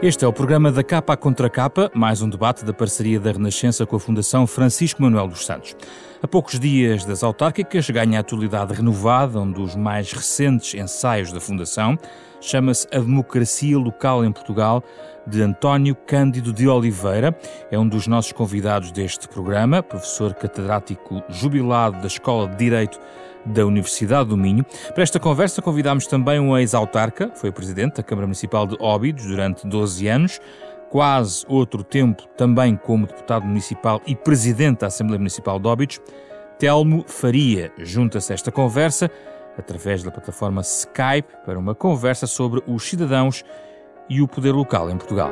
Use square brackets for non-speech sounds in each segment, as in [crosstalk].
Este é o programa da Capa Contra Capa, mais um debate da parceria da Renascença com a Fundação Francisco Manuel dos Santos. A poucos dias das autárquicas, ganha a atualidade renovada um dos mais recentes ensaios da Fundação. Chama-se A Democracia Local em Portugal, de António Cândido de Oliveira. É um dos nossos convidados deste programa, professor catedrático jubilado da Escola de Direito da Universidade do Minho. Para esta conversa convidámos também um ex-autarca, foi presidente da Câmara Municipal de Óbidos durante 12 anos, quase outro tempo também como deputado municipal e presidente da Assembleia Municipal de Óbidos, Telmo Faria. Junta-se a esta conversa através da plataforma Skype para uma conversa sobre os cidadãos e o poder local em Portugal.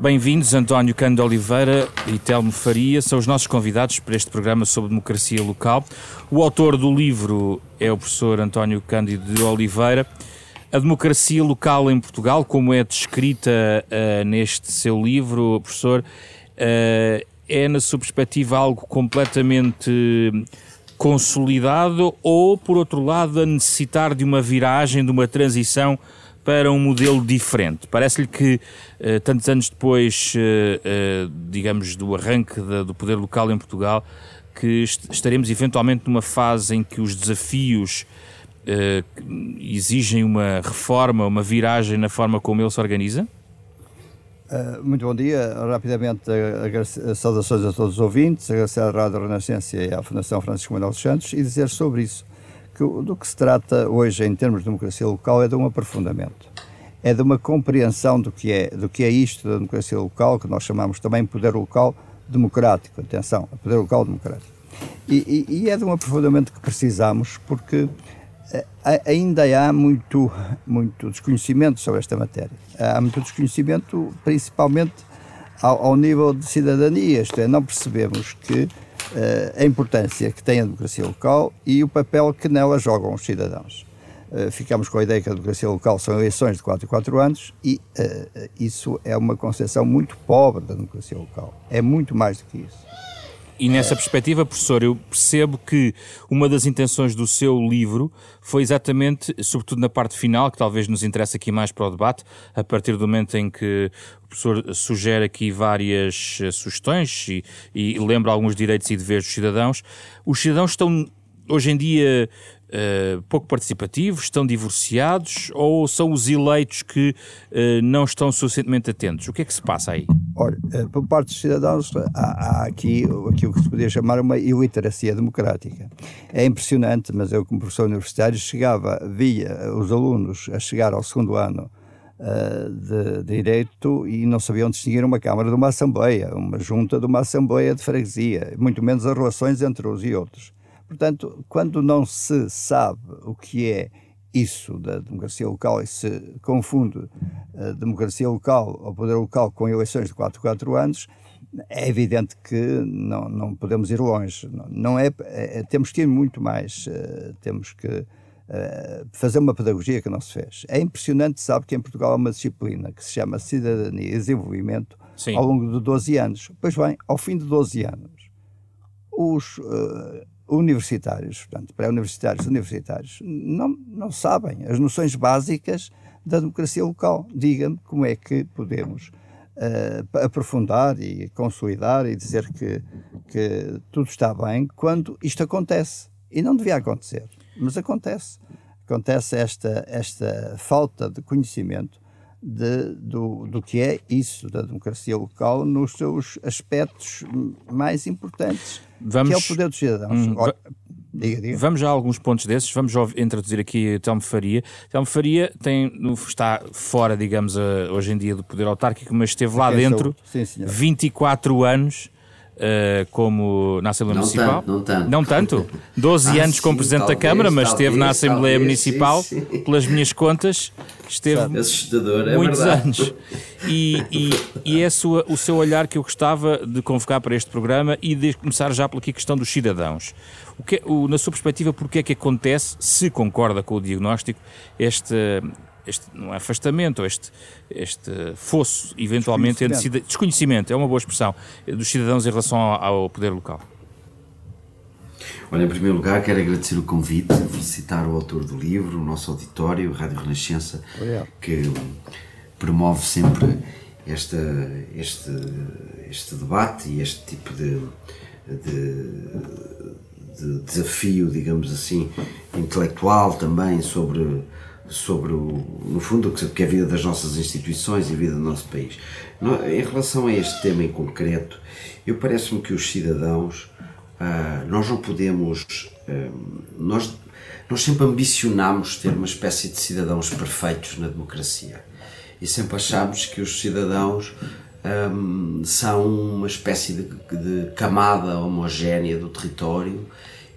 Bem-vindos, António Cândido Oliveira e Telmo Faria, são os nossos convidados para este programa sobre democracia local. O autor do livro é o professor António Cândido de Oliveira. A democracia local em Portugal, como é descrita uh, neste seu livro, professor, uh, é, na sua perspectiva, algo completamente consolidado ou, por outro lado, a necessitar de uma viragem, de uma transição para um modelo diferente. Parece-lhe que, uh, tantos anos depois, uh, uh, digamos, do arranque do poder local em Portugal, que est estaremos eventualmente numa fase em que os desafios exigem uma reforma, uma viragem na forma como ele se organiza? Muito bom dia. Rapidamente, saudações a todos os ouvintes, agradecer à Rádio Renascença e à Fundação Francisco Manuel dos Santos e dizer sobre isso que do que se trata hoje em termos de democracia local é de um aprofundamento, é de uma compreensão do que é, do que é isto da democracia local, que nós chamamos também poder local democrático, atenção, poder local democrático. E, e, e é de um aprofundamento que precisamos porque eh, ainda há muito, muito desconhecimento sobre esta matéria. Há muito desconhecimento, principalmente ao, ao nível de cidadania, isto é, não percebemos que uh, a importância que tem a democracia local e o papel que nela jogam os cidadãos. Uh, ficamos com a ideia que a democracia local são eleições de 4 em 4 anos e uh, isso é uma concepção muito pobre da democracia local. É muito mais do que isso. E nessa perspectiva, professor, eu percebo que uma das intenções do seu livro foi exatamente, sobretudo na parte final, que talvez nos interesse aqui mais para o debate, a partir do momento em que o professor sugere aqui várias eh, sugestões e, e lembra alguns direitos e deveres dos cidadãos. Os cidadãos estão hoje em dia uh, pouco participativos, estão divorciados ou são os eleitos que uh, não estão suficientemente atentos? O que é que se passa aí? Olha, uh, por parte dos cidadãos há, há aqui aquilo que se podia chamar uma iliteracia democrática. É impressionante, mas eu como professor universitário chegava, via os alunos a chegar ao segundo ano de, de Direito e não sabiam distinguir uma Câmara de uma Assembleia, uma junta de uma Assembleia de Freguesia, muito menos as relações entre uns e outros. Portanto, quando não se sabe o que é isso da democracia local e se confunde a democracia local ou poder local com eleições de 4 4 anos, é evidente que não, não podemos ir longe. Não é, é temos que ir muito mais, uh, temos que uh, fazer uma pedagogia que não se fez. É impressionante, sabe, que em Portugal há uma disciplina que se chama Cidadania e Desenvolvimento Sim. ao longo de 12 anos. Pois bem, ao fim de 12 anos, os, uh, universitários, portanto, pré-universitários, universitários, não, não sabem as noções básicas da democracia local. Diga-me como é que podemos uh, aprofundar e consolidar e dizer que, que tudo está bem quando isto acontece. E não devia acontecer, mas acontece. Acontece esta, esta falta de conhecimento de, do, do que é isso da democracia local nos seus aspectos mais importantes, Vamos, que é o poder dos cidadãos. Hum, diga, diga. Vamos a alguns pontos desses, vamos introduzir aqui Telmo Faria. Telmo Faria tem, está fora, digamos, hoje em dia do poder autárquico, mas esteve lá dentro Sim, 24 anos uh, como na Assembleia não Municipal. Tanto, não tanto. Não tanto? 12 ah, anos sim, como Presidente talvez, da Câmara, mas talvez, esteve na Assembleia talvez, Municipal, sim, sim. pelas minhas contas, esteve é muitos verdade. anos. E, e, e é sua, o seu olhar que eu gostava de convocar para este programa e de começar já pela questão dos cidadãos. O que, o, na sua perspectiva, porque é que acontece, se concorda com o diagnóstico, este este não é afastamento, este, este fosso, eventualmente, desconhecimento. Entre, desconhecimento, é uma boa expressão, dos cidadãos em relação ao, ao poder local. Olha, em primeiro lugar, quero agradecer o convite, felicitar o autor do livro, o nosso auditório, Rádio Renascença, que promove sempre esta, este, este debate e este tipo de, de, de desafio, digamos assim, intelectual também sobre sobre, o, no fundo, o que é a vida das nossas instituições e a vida do nosso país. Em relação a este tema em concreto, eu parece-me que os cidadãos, ah, nós não podemos, ah, nós, nós sempre ambicionamos ter uma espécie de cidadãos perfeitos na democracia e sempre achamos que os cidadãos um, ah, são uma espécie de, de camada homogénea do território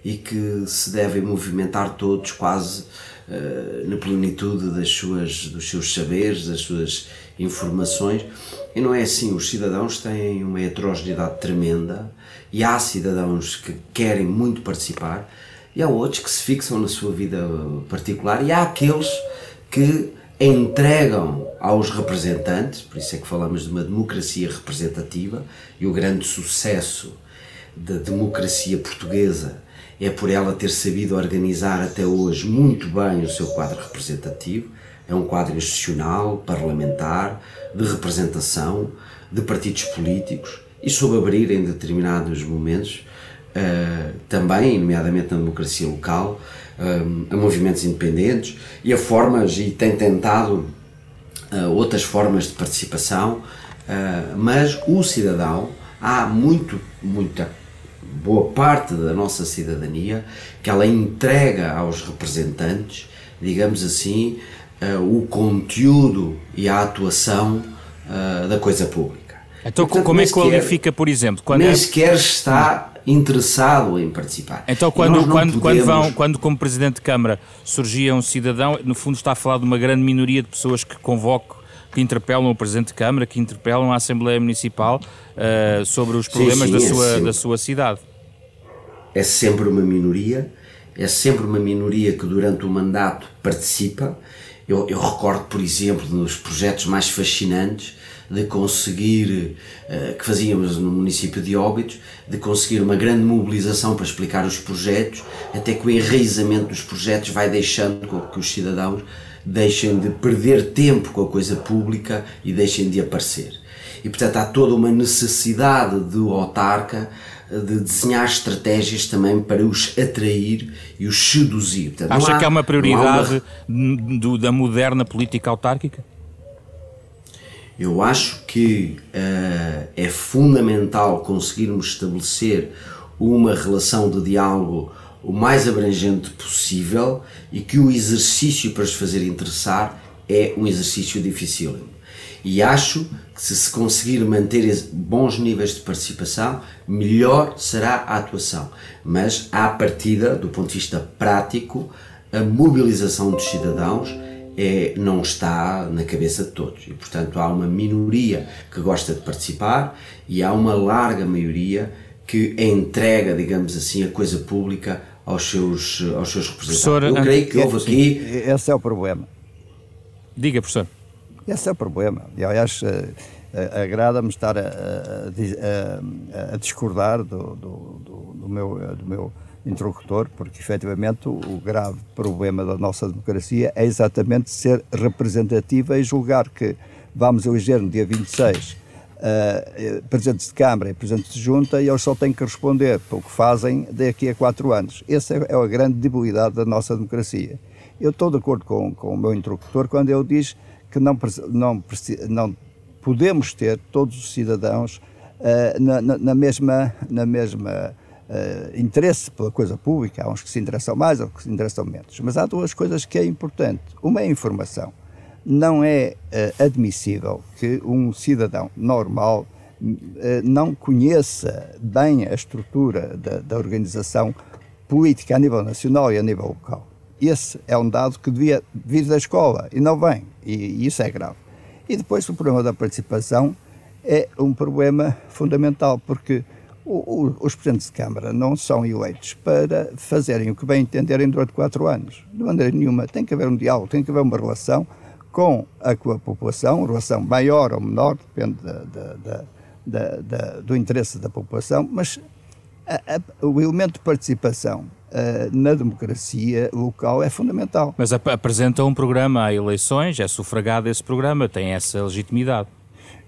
e que se devem movimentar todos quase uh, na plenitude das suas, dos seus saberes, das suas informações. E não é assim, os cidadãos têm uma heterogeneidade tremenda e há cidadãos que querem muito participar e há outros que se fixam na sua vida particular e há aqueles que entregam aos representantes, por isso é que falamos de uma democracia representativa e o grande sucesso da democracia portuguesa é por ela ter sabido organizar até hoje muito bem o seu quadro representativo. É um quadro institucional, parlamentar, de representação, de partidos políticos e soube abrir em determinados momentos, uh, também, nomeadamente na democracia local, uh, a movimentos independentes e a formas, e tem tentado uh, outras formas de participação, mas o cidadão, há muito, muita boa parte da nossa cidadania que ela entrega aos representantes, digamos assim, uh, o conteúdo e a atuação uh, da coisa pública. Então, Portanto, como é que qualifica, por exemplo, quando nem é... sequer está interessado em participar. Então, quando, quando, podemos... quando, vão, quando, como Presidente de Câmara, surgia um cidadão, no fundo está a falar de uma grande minoria de pessoas que convocam que interpelam o Presidente de Câmara, que interpelam a Assembleia Municipal uh, sobre os problemas sim, sim, da, sua, é da sua cidade. É sempre uma minoria, é sempre uma minoria que durante o mandato participa. Eu, eu recordo, por exemplo, nos projetos mais fascinantes de conseguir, uh, que fazíamos no município de Óbidos, de conseguir uma grande mobilização para explicar os projetos, até que o enraizamento dos projetos vai deixando que os cidadãos deixem de perder tempo com a coisa pública e deixem de aparecer. E portanto há toda uma necessidade do autarca de desenhar estratégias também para os atrair e os seduzir. Portanto, Acha há, que é uma prioridade uma... Do, da moderna política autárquica? Eu acho que uh, é fundamental conseguirmos estabelecer uma relação de diálogo o mais abrangente possível e que o exercício para os fazer interessar é um exercício difícil. E acho que se se conseguir manter bons níveis de participação, melhor será a atuação. Mas, à partida, do ponto de vista prático, a mobilização dos cidadãos é, não está na cabeça de todos. E, portanto, há uma minoria que gosta de participar e há uma larga maioria que entrega, digamos assim, a coisa pública aos seus, aos seus representantes. Professor, Eu creio que houve aqui. Esse é o problema. Diga, professor. Esse é o problema. E, aliás, eh, eh, agrada-me estar a, a, a discordar do, do, do, do, meu, do meu interlocutor, porque efetivamente o, o grave problema da nossa democracia é exatamente ser representativa e julgar que vamos eleger no dia 26 uh, presidentes de Câmara e presidentes de Junta e eles só têm que responder pelo que fazem daqui a quatro anos. Essa é, é a grande debilidade da nossa democracia. Eu estou de acordo com, com o meu interlocutor quando ele diz que não, não, não podemos ter todos os cidadãos uh, na, na, na, mesma, na mesma uh, interesse pela coisa pública. Há uns que se interessam mais, outros que se interessam menos. Mas há duas coisas que é importante. Uma é a informação não é uh, admissível que um cidadão normal uh, não conheça bem a estrutura da, da, organização política a nível nacional e a nível local. Esse é um dado que devia vir da escola e não vem, e, e isso é grave. E depois o problema da participação é um problema fundamental, porque o, o, os presidentes de Câmara não são eleitos para fazerem o que bem entenderem durante quatro anos. De maneira nenhuma. Tem que haver um diálogo, tem que haver uma relação com a, com a população, relação maior ou menor, depende da, da, da, do interesse da população, mas a, a, o elemento de participação uh, na democracia local é fundamental. Mas ap apresenta um programa a eleições, é sufragado esse programa, tem essa legitimidade.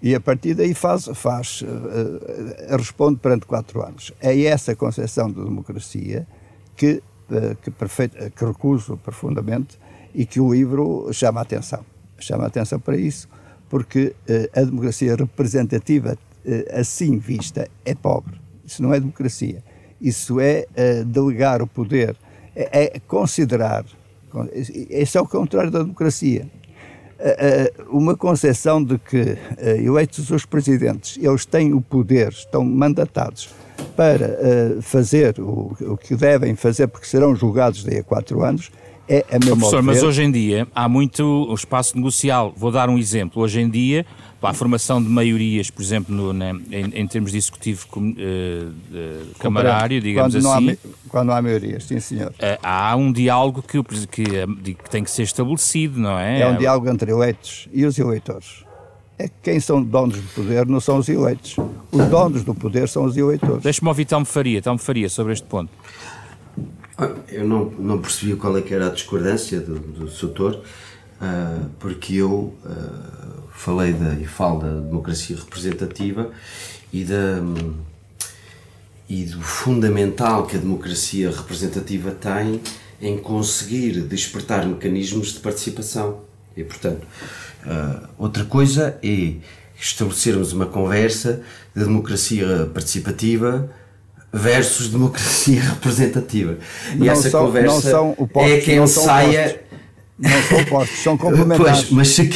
E a partir daí faz, faz uh, responde perante quatro anos. É essa concepção de democracia que, uh, que, perfeito, que recuso profundamente e que o livro chama a atenção. Chama a atenção para isso, porque a democracia representativa, assim vista, é pobre. Isso não é democracia. Isso é delegar o poder, é, é considerar. Esse é o contrário da democracia uma concepção de que eh, eleitos os presidentes, eles têm o poder, estão mandatados para eh, fazer o que devem fazer, porque serão julgados daí a quatro anos, é a mesma Professor, mas hoje em dia há muito espaço negocial. Vou dar um exemplo. Hoje em dia, para a formação de maiorias, por exemplo, no, né, em, em, termos de executivo uh, camarário, digamos quando assim. Não há, quando não há maiorias, sim, senhor. Uh, há um diálogo que, que, que, tem que ser estabelecido, não é? É um diálogo entre eleitos e os eleitores. É que quem são donos do poder não são os eleitos. Os donos do poder são os eleitores. Deixe-me ouvir Telmo Faria, Telmo Faria, sobre este ponto. Eu não, não percebi qual é que era a discordância do, do Soutor, uh, porque eu uh, falei da, e falo da democracia representativa e, da, e do fundamental que a democracia representativa tem em conseguir despertar mecanismos de participação. E, portanto, uh, outra coisa é estabelecermos uma conversa da democracia participativa versus democracia [laughs] representativa. E não essa são, conversa são opostos, é quem saia. Não são opostos, são [laughs] complementares. Pois, mas se,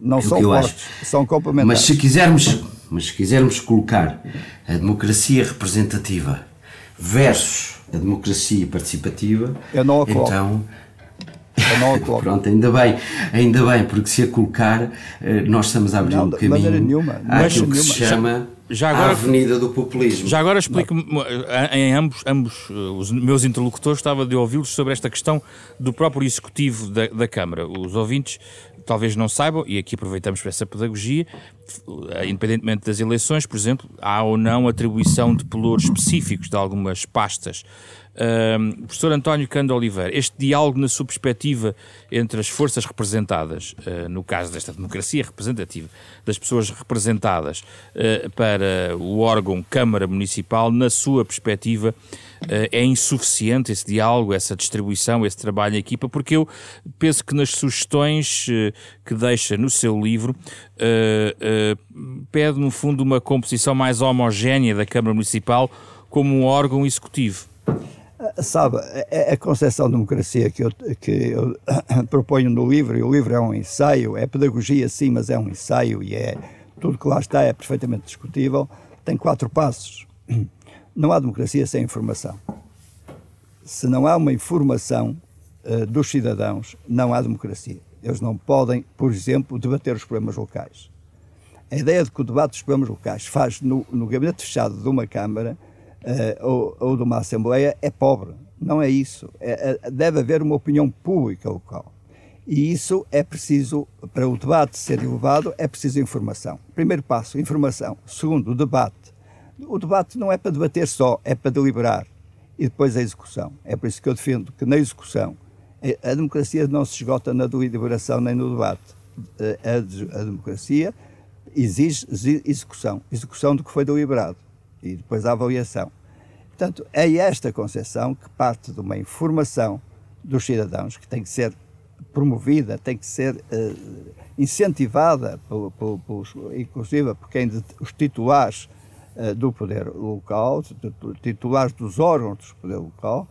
não são opostos, são complementares. Mas se quisermos, mas se quisermos colocar a democracia representativa versus a democracia participativa, Eu não a então eu não a [laughs] coloco. Pronto, ainda bem, ainda bem, porque se a colocar, eh, nós estamos a abrir Não, um caminho nenhuma, àquilo que se nenhuma. chama Já a agora- Avenida do Populismo. Já agora explico-me, em ambos, ambos eh, os meus interlocutores, estava de ouvi-los sobre esta questão do próprio executivo da, da Câmara. Os ouvintes talvez não saibam, e aqui aproveitamos para essa pedagogia, eh, independentemente das eleições, por exemplo, há ou não atribuição de pelouros específicos de algumas pastas. Professor António Cando Oliveira, este diálogo na sua perspectiva entre as forças representadas, eh, no caso desta democracia representativa, das pessoas representadas eh, para o órgão Câmara Municipal, na sua perspectiva, eh, é insuficiente esse diálogo, essa distribuição, esse trabalho em equipa, porque eu penso que nas sugestões que deixa no seu livro, pede no fundo uma composição mais homogénea da Câmara Municipal como um órgão executivo. Sabe, a, a concepção de democracia que eu, que eu [coughs] proponho no livro, e o livro é um ensaio, é pedagogia sim, mas é um ensaio e é tudo que lá está é perfeitamente discutível, tem quatro passos. [coughs] Não há democracia sem informação. Se não há uma informação uh, dos cidadãos, não há democracia. Eles não podem, por exemplo, debater os problemas locais. A ideia de que o debate dos problemas locais faz no, no gabinete fechado de uma Câmara uh, ou, ou, de uma Assembleia é pobre. Não é isso. É, é, deve haver uma opinião pública local. E isso é preciso, para o debate ser elevado, é preciso informação. Primeiro passo, informação. Segundo, debate. O debate não é para debater só, é para deliberar. E depois a execução. É por isso que eu defendo que na execução a democracia não se esgota na deliberação nem no debate. A, a democracia exige execução. Execução do que foi deliberado. E depois a avaliação. Portanto, é esta concepção que parte de uma informação dos cidadãos que tem que ser promovida, tem que ser uh, incentivada, pelo, pelo, pelos, inclusive por quem de, os titulares uh, do poder local, titulares dos órgãos do poder local,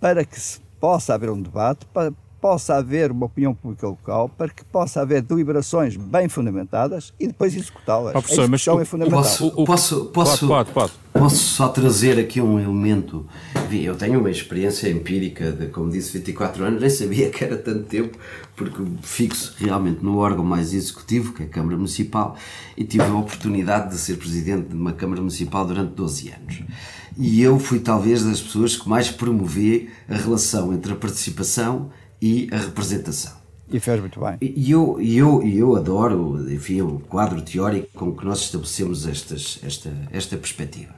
para que se possa haver um debate, para possa haver uma opinião pública local, para que possa haver deliberações bem fundamentadas e depois executá-las. Oh, professor, a mas é fundamental. Posso, posso, posso, pode, pode, pode. posso só trazer aqui um elemento? Eu tenho uma experiência empírica de, como disse, 24 anos, nem sabia que era tanto tempo, porque fixo realmente no órgão mais executivo, que é a Câmara Municipal, e tive a oportunidade de ser presidente de uma Câmara Municipal durante 12 anos. E eu fui talvez das pessoas que mais promovê a relação entre a participação e a representação. E fez muito bem. E eu, eu, eu adoro, enfim, o quadro teórico com que nós estabelecemos estas, esta, esta perspectiva.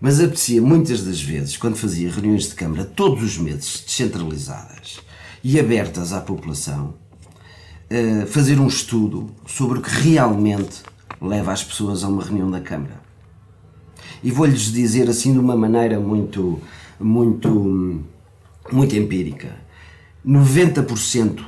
Mas apetecia muitas das vezes, quando fazia reuniões de Câmara, todos os meses, descentralizadas e abertas à população, eh, fazer um estudo sobre o que realmente leva as pessoas a uma reunião da Câmara. E vou-lhes dizer assim de uma maneira muito, muito, muito empírica. 90%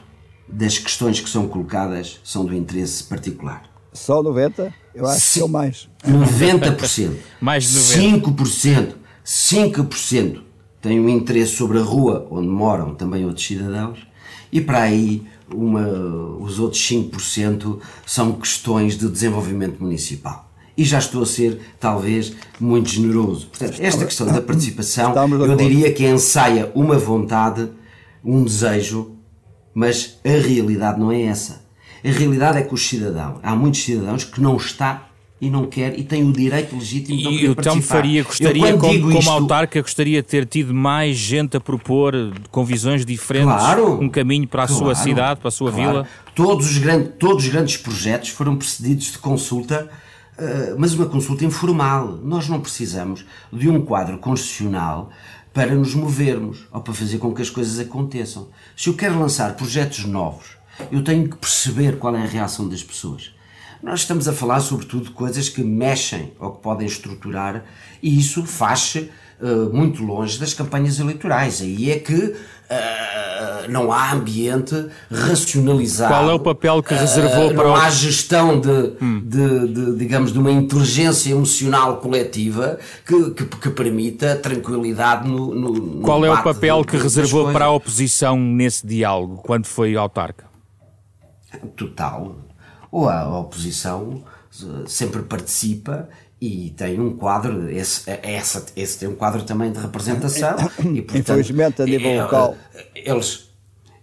das questões que são colocadas são do interesse particular. Só 90? Eu acho Sim, que são mais. 90%. [laughs] mais de 90%. 5%. 5% têm um interesse sobre a rua onde moram também outros cidadãos e para aí uma, os outros 5% são questões de desenvolvimento municipal. E já estou a ser, talvez, muito generoso. Portanto, esta questão da participação, eu diria que ensaia uma vontade, um desejo, mas a realidade não é essa. A realidade é que os cidadãos, há muitos cidadãos que não está e não quer e tem o direito legítimo de e, participar. E o Faria gostaria, como, como isto... autarca, gostaria de ter tido mais gente a propor com visões diferentes, claro, um caminho para a claro, sua cidade, para a sua claro. vila? Todos os, grandes, todos os grandes projetos foram precedidos de consulta, uh, mas uma consulta informal. Nós não precisamos de um quadro constitucional para nos movermos ou para fazer com que as coisas aconteçam. Se eu quero lançar projetos novos, eu tenho que perceber qual é a reação das pessoas. Nós estamos a falar, sobretudo, de coisas que mexem ou que podem estruturar, e isso faz-se uh, muito longe das campanhas eleitorais. Aí é que uh, não há ambiente racionalizado. Qual é o papel que reservou uh, para Não há gestão de, hum. de, de, digamos, de uma inteligência emocional coletiva que, que, que permita tranquilidade no, no, no Qual é o papel que reservou para a oposição nesse diálogo, quando foi autarca? Total. Ou a oposição sempre participa e tem um quadro, esse, esse, esse tem um quadro também de representação. E, portanto, Infelizmente, a nível é, local. Eles,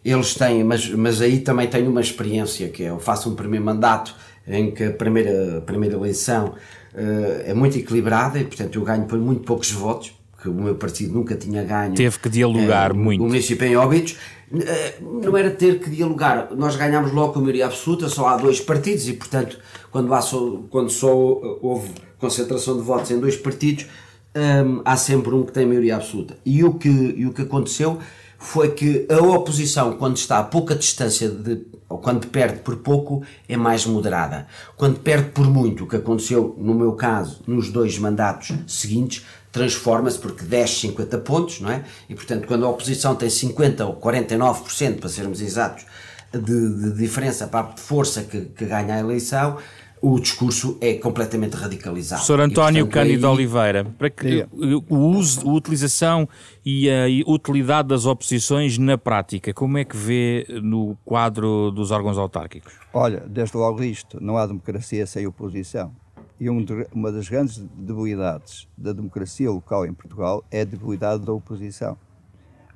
eles têm, mas, mas aí também tenho uma experiência, que é, eu faço um primeiro mandato em que a primeira, a primeira eleição uh, é muito equilibrada e, portanto, eu ganho por muito poucos votos, que o meu partido nunca tinha ganho. Teve que dialogar uh, muito. O município em Óbidos eh, não era ter que dialogar. Nós ganhámos logo com a maioria absoluta, só há dois partidos e, portanto, quando, há só, quando só houve concentração de votos em dois partidos, hum, há sempre um que tem maioria absoluta. E o que, e o que aconteceu foi que a oposição, quando está a pouca distância de, ou quando perde por pouco, é mais moderada. Quando perde por muito, o que aconteceu no meu caso, nos dois mandatos seguintes, transforma-se porque 10, 50 pontos, não é? E portanto, quando a oposição tem 50 ou 49%, para sermos exatos, de, de diferença para a força que, que, ganha a eleição, o discurso é completamente radicalizado. Professor António e, Cândido aí... Oliveira, para que o uso, a utilização e a utilidade das oposições na prática, como é que vê no quadro dos órgãos autárquicos? Olha, desde logo isto, não há democracia sem oposição. E uma das grandes debilidades da democracia local em Portugal é a debilidade da oposição.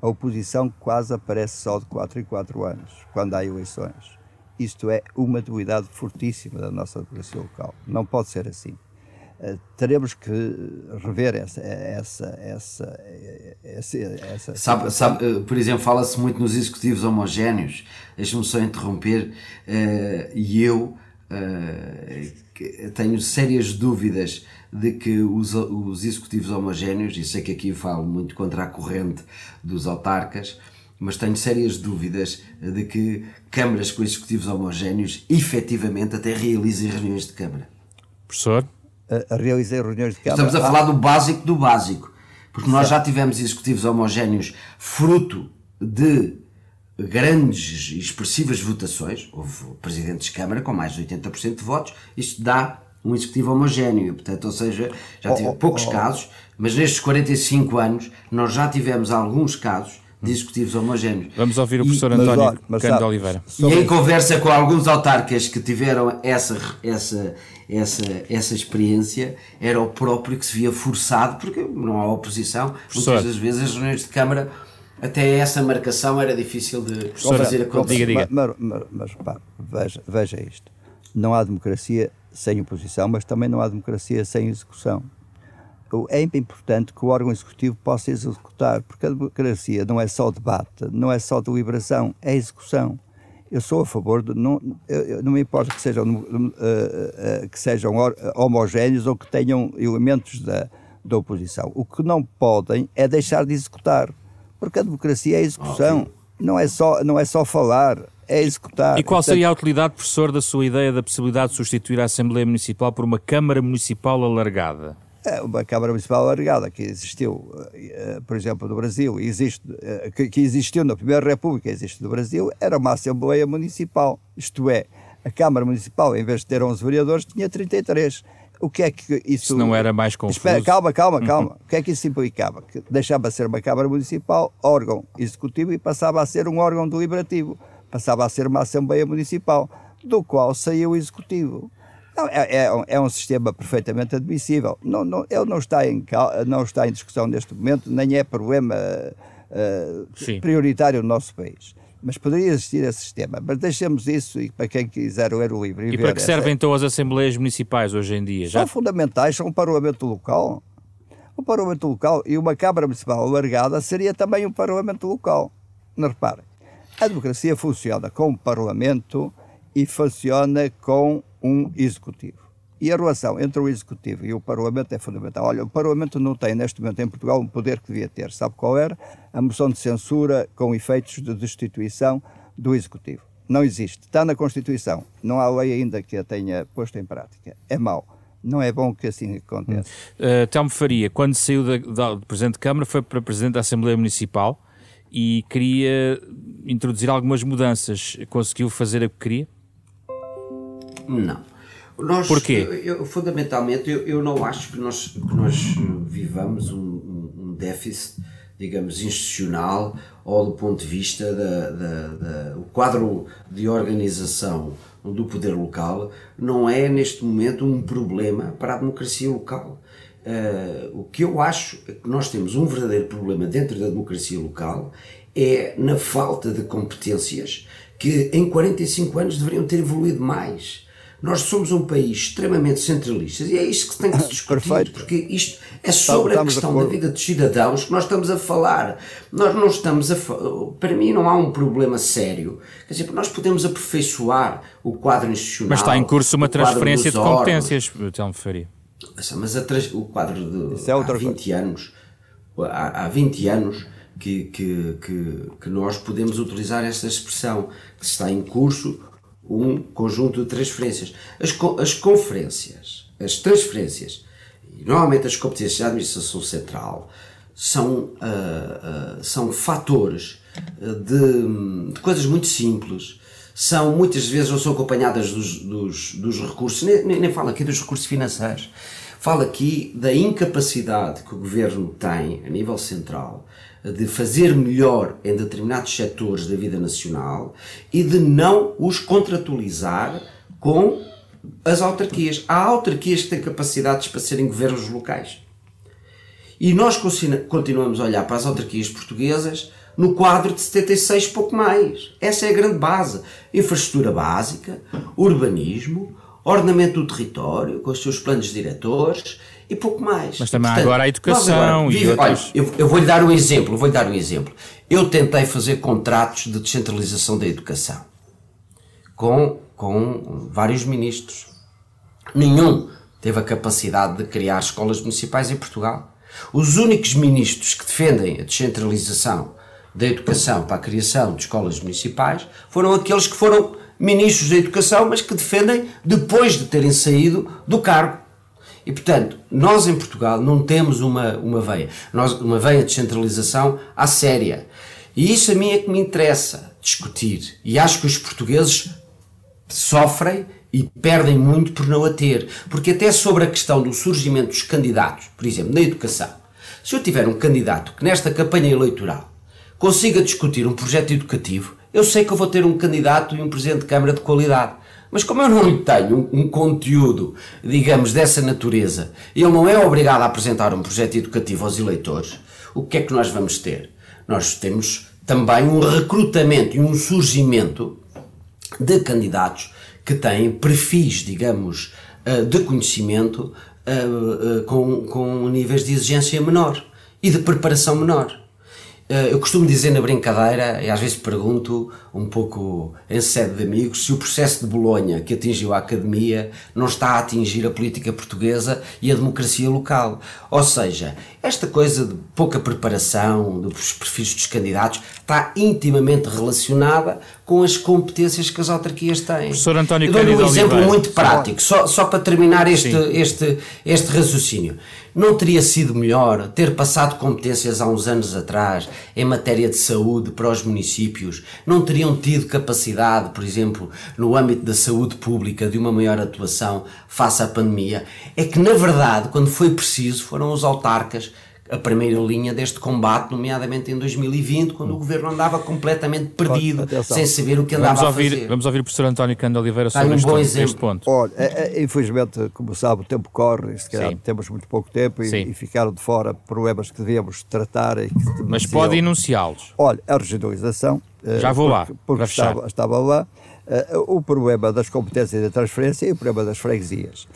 A oposição quase aparece só de 4 em 4 anos, quando há eleições. Isto é uma debilidade fortíssima da nossa democracia local. Não pode ser assim. Uh, teremos que rever essa. essa, essa, essa, essa sabe, sabe, eh, por exemplo, fala-se muito nos executivos homogéneos. Deixa-me só interromper. Uh, e eu uh, tenho sérias dúvidas de que os, os executivos homogéneos, e sei que aqui falo muito contra a corrente dos autarcas, mas tenho sérias dúvidas de que câmaras com executivos homogéneos efetivamente até realizem reuniões de Câmara. Professor? A, a realizar reuniões de Câmara. Estamos a falar do básico do básico. Porque nós já tivemos executivos homogéneos fruto de grandes e expressivas votações, houve presidentes de Câmara com mais de 80% de votos, isto dá um executivo homogéneo, portanto, ou seja, já tive oh, oh, poucos oh. casos, mas nestes 45 anos nós já tivemos alguns casos de executivos homogéneos. Vamos ouvir o professor e, António mas, Cândido Oliveira. E em conversa com alguns autarcas que tiveram essa, essa, essa, essa experiência, era o próprio que se via forçado, porque não há oposição, professor. muitas das vezes as reuniões de Câmara até essa marcação era difícil de fazer acontecer. Diga, diga. Mas, mas, mas pá, veja, veja isto. Não há democracia sem oposição, mas também não há democracia sem execução. É importante que o órgão executivo possa executar, porque a democracia não é só debate, não é só deliberação, é execução. Eu sou a favor de. Não, eu, não me importa que sejam, uh, uh, que sejam homogéneos ou que tenham elementos da, da oposição. O que não podem é deixar de executar, porque a democracia é execução, okay. não, é só, não é só falar, é executar. E qual seria a utilidade, professor, da sua ideia da possibilidade de substituir a Assembleia Municipal por uma Câmara Municipal alargada? É uma Câmara Municipal alargada que existiu, eh, por exemplo, no Brasil, existe, eh, que existiu na Primeira República, existe no Brasil, era uma Assembleia Municipal. Isto é, a Câmara Municipal, em vez de ter 11 vereadores, tinha 33. O que é que isso. Isso não era mais confuso. Espera, calma, calma, uhum. calma. o que é que isso implicava? Que deixava de ser uma Câmara Municipal, órgão executivo, e passava a ser um órgão deliberativo. Passava a ser uma Assembleia Municipal, do qual saiu o Executivo. Não, é, é, é, um sistema perfeitamente admissível. Não, não, ele não está, em, não está em discussão neste momento, nem é problema uh, prioritário no nosso país. Mas poderia existir esse sistema. Mas deixemos isso e para quem quiser o livro. E, e para que servem então as Assembleias Municipais hoje em dia? São Já... fundamentais, são um Parlamento local. O Parlamento local e uma Câmara Municipal alargada seria também um Parlamento local. Não reparem, a democracia funciona com o Parlamento e funciona com um executivo. E a relação entre o executivo e o Parlamento é fundamental. Olha, o Parlamento não tem neste momento em Portugal um poder que devia ter. Sabe qual era? A moção de censura com efeitos de destituição do executivo. Não existe. Está na Constituição. Não há lei ainda que a tenha posto em prática. É mau. Não é bom que assim aconteça. Uh, Telmo Faria, quando saiu do Presidente de Câmara, foi para Presidente da Assembleia Municipal e queria introduzir algumas mudanças. Conseguiu fazer o que queria? Não. Nós, Porquê? Eu, eu, fundamentalmente, eu, eu, não acho que nós, que nós vivamos um, um, déficit, digamos, institucional ou do ponto de vista da, da, da, o quadro de organização do poder local não é neste momento um problema para a democracia local. Uh, o que eu acho é que nós temos um verdadeiro problema dentro da democracia local é na falta de competências que em 45 anos deveriam ter evoluído mais. Nós somos um país extremamente centralista e é isto que tem que se [coughs] discutir, Perfeito. porque isto é sobre estamos a questão da vida dos cidadãos que nós estamos a falar. Nós não estamos a. Para mim, não há um problema sério. Quer dizer, nós podemos aperfeiçoar o quadro institucional. Mas está em curso uma transferência de competências, Telmo Faria. Mas a, o quadro de. É há 20 anos. Há, há 20 anos. Que, que, que, que, nós podemos utilizar esta expressão, que está em curso um conjunto de transferências. As, as conferências, as transferências, e normalmente as competências da administração central, são, uh, uh, são fatores de, de, coisas muito simples, são muitas vezes não são acompanhadas dos, dos, dos recursos, nem, nem, nem falo aqui dos recursos financeiros, falo aqui da incapacidade que o governo tem a nível central de fazer melhor em determinados setores da vida nacional e de não os contratualizar com as autarquias. Há autarquias que têm capacidades para serem governos locais. E nós continuamos a olhar para as autarquias portuguesas no quadro de 76, pouco mais. Essa é a grande base. Infraestrutura básica, urbanismo, ordenamento do território, com os seus planos diretores e pouco mais. Mas também Portanto, agora a educação agora, e outros... Olha, eu, eu vou-lhe dar um exemplo, vou-lhe dar um exemplo. Eu tentei fazer contratos de descentralização da educação com, com vários ministros. Nenhum teve a capacidade de criar escolas municipais em Portugal. Os únicos ministros que defendem a descentralização da educação para a criação de escolas municipais foram aqueles que foram ministros da educação, mas que defendem depois de terem saído do cargo. E, portanto, nós em Portugal não temos uma, uma veia, nós, uma veia de centralização à séria. E isso a mim é que me interessa discutir. E acho que os portugueses sofrem e perdem muito por não a ter. Porque até sobre a questão do surgimento dos candidatos, por exemplo, na educação, se eu tiver um candidato que nesta campanha eleitoral consiga discutir um projeto educativo, eu sei que eu vou ter um candidato e um presidente de Câmara de qualidade. Mas como eu não tenho um, conteúdo, digamos, dessa natureza, ele não é obrigado a apresentar um projeto educativo aos eleitores, o que é que nós vamos ter? Nós temos também um recrutamento e um surgimento de candidatos que têm perfis, digamos, eh, de conhecimento eh, eh, com, com níveis de exigência menor e de preparação menor. Eh, eu costumo dizer na brincadeira, e às vezes pergunto, um pouco em sede de amigos, se o processo de Bolonha que atingiu a academia não está a atingir a política portuguesa e a democracia local. Ou seja, esta coisa de pouca preparação dos perfis dos candidatos está intimamente relacionada com as competências que as autarquias têm. Professor António eu dou um exemplo muito prático, só, só para terminar este, este, este raciocínio. Não teria sido melhor ter passado competências há uns anos atrás em matéria de saúde para os municípios? Não teriam tido capacidade, por exemplo, no âmbito da saúde pública, de uma maior atuação face à pandemia? É que, na verdade, quando foi preciso, foram os autarcas a primeira linha deste combate, nomeadamente em 2020, quando o governo andava completamente perdido, sem saber o que andava vamos ouvir, a fazer. Vamos ouvir o professor António Cândido Oliveira sobre um este, este, ponto. Olha, é, é, infelizmente, como sabe, o tempo corre, se calhar temos muito pouco tempo e, e, ficaram de fora problemas que devíamos tratar. E que Mas pode enunciá-los. Olha, a regionalização. Eh, Já vou porque, lá. Porque estava, estava, lá. Uh, o problema das competências de transferência e o problema das freguesias.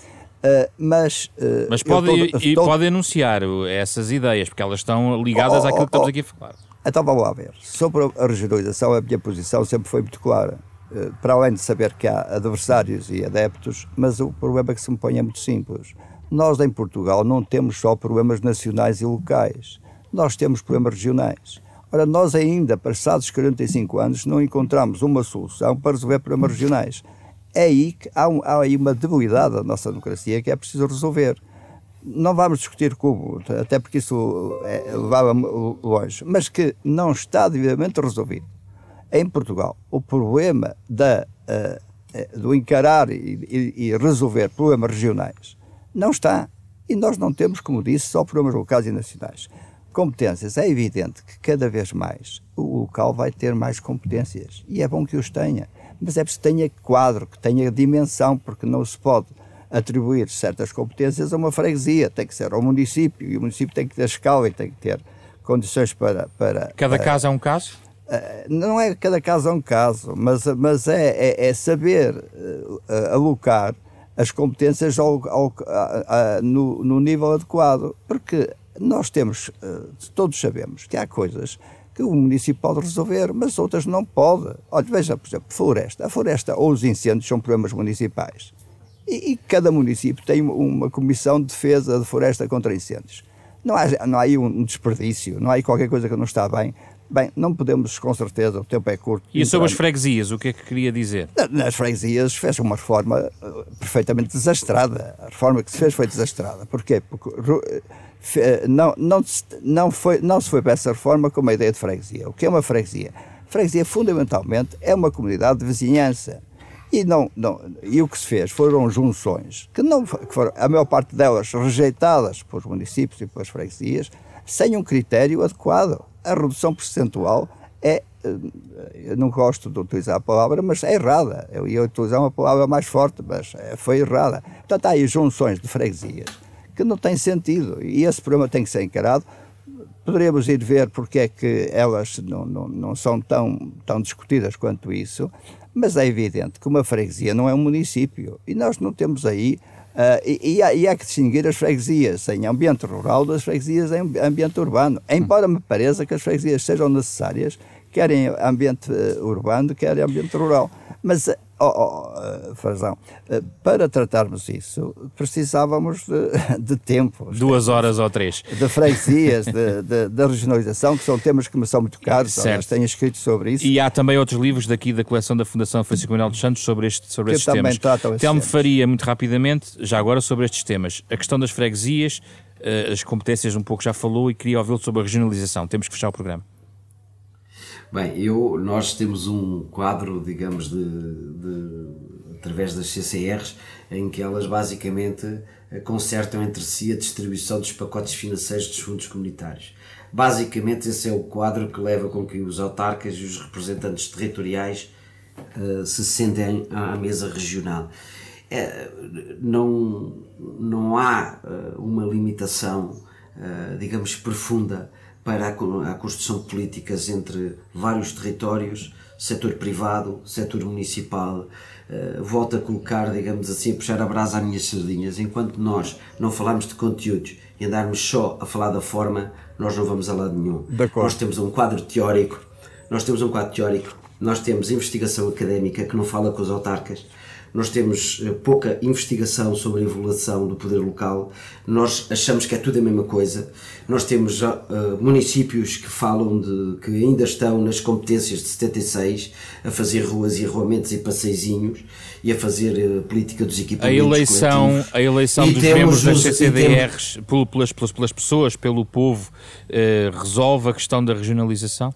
Uh, mas uh, mas pode, tô, e, tô... pode anunciar essas ideias, porque elas estão ligadas oh, oh, àquilo que estamos oh, aqui a falar. Então vamos lá ver. Sobre a regionalização, a minha posição sempre foi muito clara. Uh, para além de saber que há adversários e adeptos, mas o problema que se me põe é muito simples. Nós em Portugal não temos só problemas nacionais e locais, nós temos problemas regionais. Ora, nós ainda, passados 45 anos, não encontramos uma solução para resolver problemas regionais é aí que há, um, há aí uma debilidade da nossa democracia que é preciso resolver. Não vamos discutir como, até porque isso é, levava longe, mas que não está devidamente resolvido. Em Portugal, o problema da, uh, do encarar e, e, e resolver problemas regionais não está. E nós não temos, como disse, só problemas locais e nacionais. Competências. É evidente que cada vez mais o local vai ter mais competências. E é bom que os tenha mas é preciso que tenha quadro, que tenha dimensão, porque não se pode atribuir certas competências a uma freguesia, tem que ser ao município, e o município tem que ter escala e tem que ter condições para... para cada caso é um caso? Eh, não é cada caso é um caso, mas, mas é, é, é saber uh, alocar as competências ao, ao, a, a, no, no nível adequado, porque nós temos, todos sabemos que há coisas que o município pode resolver, mas outras não pode. Olha, veja, por exemplo, floresta. A floresta ou os incêndios são problemas municipais. E, e cada município tem uma comissão de defesa de floresta contra incêndios. Não há, não há aí um desperdício, não há aí qualquer coisa que não está bem. Bem, não podemos, com certeza, o tempo é curto. E sobre as freguesias, o que é que queria dizer? Nas freguesias fez uma reforma uh, perfeitamente desastrada. A reforma que se fez foi desastrada. Porquê? Porque não, não, não, foi, não se foi para essa reforma com uma ideia de freguesia. O que é uma freguesia? Freguesia, fundamentalmente, é uma comunidade de vizinhança. E, não, não, e o que se fez foram junções, que, não, que foram, a maior parte delas rejeitadas pelos municípios e pelas freguesias, sem um critério adequado. A redução percentual é, eh, eu não gosto de utilizar a palavra, mas é errada. Eu ia utilizar uma palavra mais forte, mas eh, foi errada. Portanto, há aí junções de freguesias que não tem sentido. E esse problema tem que ser encarado. Poderíamos ir ver porque é que elas não, não, não são tão, tão discutidas quanto isso, mas é evidente que uma freguesia não é um município e nós não temos aí. Uh, e, e, há, e, há, que distinguir as freguesias em ambiente rural das freguesias em ambiente urbano. Embora me pareça que as freguesias sejam necessárias, quer em ambiente uh, urbano, quer em ambiente rural. Mas Oh, oh, Frazão, eh, para tratarmos isso precisávamos de, [laughs] de tempo. Duas horas ou três. De freguesias, da regionalização, que são temas que me são muito caros, certo. tenho escrito sobre isso. E há também outros livros daqui da coleção da Fundação Francisco Manuel dos Santos sobre, este, sobre que estes temas. Telmo faria, muito rapidamente, já agora sobre estes temas. A questão das freguesias, eh, as competências um pouco já falou e queria ouvi-lo sobre a regionalização. Temos que fechar o programa. Bem, eu, nós temos um quadro, digamos, de, de, através das CCRs, em que elas basicamente consertam entre si a distribuição dos pacotes financeiros dos fundos comunitários. Basicamente, esse é o quadro que leva com que os autarcas e os representantes territoriais uh, se sentem à mesa regional. É, não, não há uh, uma limitação, uh, digamos, profunda para a, construção de políticas entre vários territórios, setor privado, setor municipal, uh, volto a colocar, digamos assim, a puxar a brasa às minhas sardinhas. Enquanto nós não falamos de conteúdos e andarmos só a falar da forma, nós não vamos a lado nenhum. Nós temos um quadro teórico, nós temos um quadro teórico, nós temos investigação académica que não fala com os autarcas, nós temos eh, pouca investigação sobre a evolução do poder local, nós achamos que é tudo a mesma coisa. Nós temos uh, municípios que falam de que ainda estão nas competências de 76 a fazer ruas e arruamentos e passeizinhos e a fazer uh, política dos equipamentos. A eleição, coletivos. a eleição dos membros das CCDRs temos... pelas, pelas, pelas pessoas, pelo povo, uh, resolve a questão da regionalização?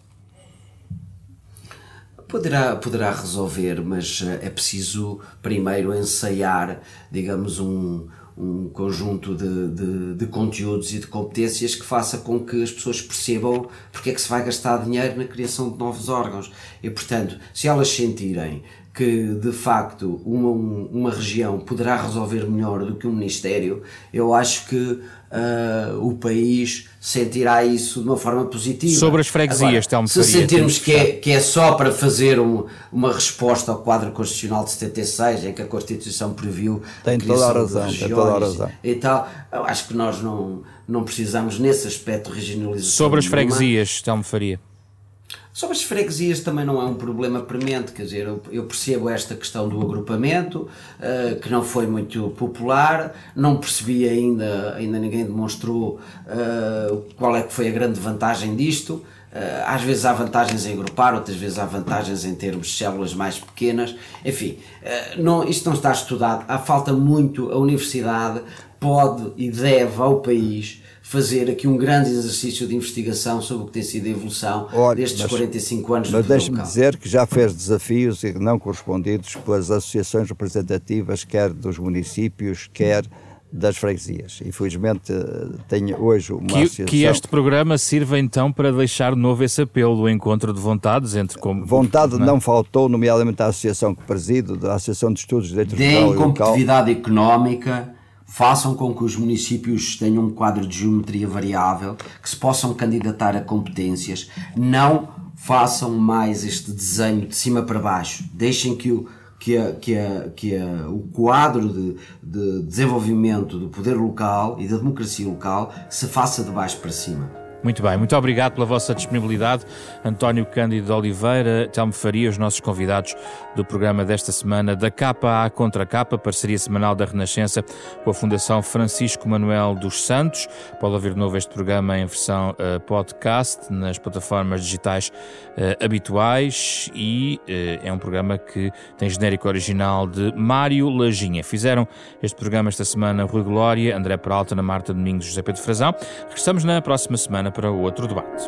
Poderá, poderá resolver, mas eh, é preciso primeiro ensaiar, digamos, um, um conjunto de, de, de, conteúdos e de competências que faça com que as pessoas percebam porque é que se vai gastar dinheiro na criação de novos órgãos. E, portanto, se elas sentirem que de facto uma, uma região poderá resolver melhor do que um Ministério, eu acho que uh, o país sentirá isso de uma forma positiva. Sobre as freguesias, Agora, Se sentirmos que é, que é só para fazer um, uma resposta ao quadro constitucional de 76, em que a Constituição previu tem toda a razão, tem toda a razão. e tal, eu acho que nós não, não precisamos nesse aspecto regionalização. Sobre as freguesias, Telmo Faria. Sobre as freguesias também não é um problema premente, quer dizer, eu, percebo esta questão do agrupamento, uh, que não foi muito popular, não percebi ainda, ainda ninguém demonstrou uh, qual é que foi a grande vantagem disto. Uh, às vezes há vantagens em agrupar, outras vezes há vantagens em termos de células mais pequenas. Enfim, não, isto não está estudado. Há falta muito. A universidade pode e deve ao país fazer aqui um grande exercício de investigação sobre o que tem sido a evolução Olha, destes mas, 45 anos Mas deixe-me dizer que já fez desafios e não correspondidos pelas associações representativas, quer dos municípios, quer das freguesias. Infelizmente tenho hoje uma que, associação... Que este programa sirva então para deixar novo esse apelo, o encontro de vontades entre... Como, Vontade não, é? não faltou, nomeadamente a associação que presido, da Associação de Estudos de Direito Rural e Local. competitividade económica façam com que os municípios tenham um quadro de geometria variável, que se possam candidatar a competências, não façam mais este desenho de cima para baixo, deixem que o, que, a, que, a, que a, o quadro de, de desenvolvimento do poder local e da democracia local se faça de baixo para cima. Muito bem, muito obrigado pela vossa disponibilidade. António Cândido Oliveira, Telmo Faria, os nossos convidados do programa desta semana, da capa à contra capa, parceria semanal da Renascença com a Fundação Francisco Manuel dos Santos. Pode ouvir de novo este programa em versão uh, podcast nas plataformas digitais uh, habituais e uh, é um programa que tem genérico original de Mário Lajinha. Fizeram este programa esta semana Rui Glória, André Peralta, Ana Marta Domingos, José Pedro Frazão. Regressamos na próxima semana para o outro debate.